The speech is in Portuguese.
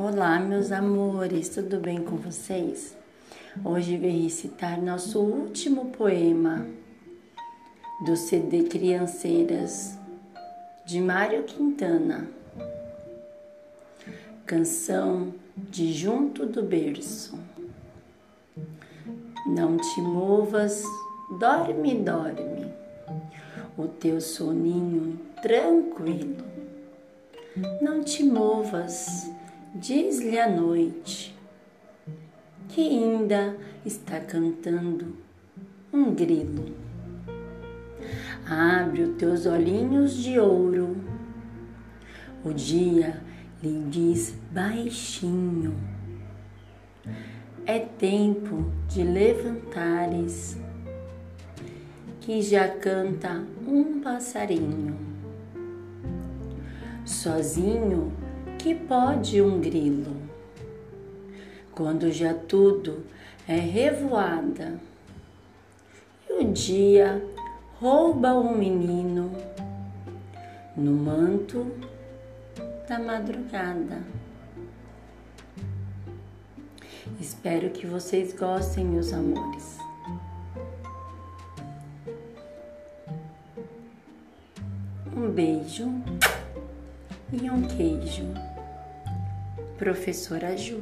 Olá, meus amores, tudo bem com vocês? Hoje vou recitar nosso último poema do CD Crianceiras de Mário Quintana. Canção de Junto do Berço. Não te movas, dorme, dorme, o teu soninho tranquilo. Não te movas, diz-lhe a noite, que ainda está cantando um grilo. Abre os teus olhinhos de ouro, o dia lhe diz baixinho. É tempo de levantares, que já canta um passarinho. Sozinho que pode um grilo, quando já tudo é revoada e o dia rouba um menino no manto da madrugada. Espero que vocês gostem, meus amores. Um beijo e um queijo professora Ju.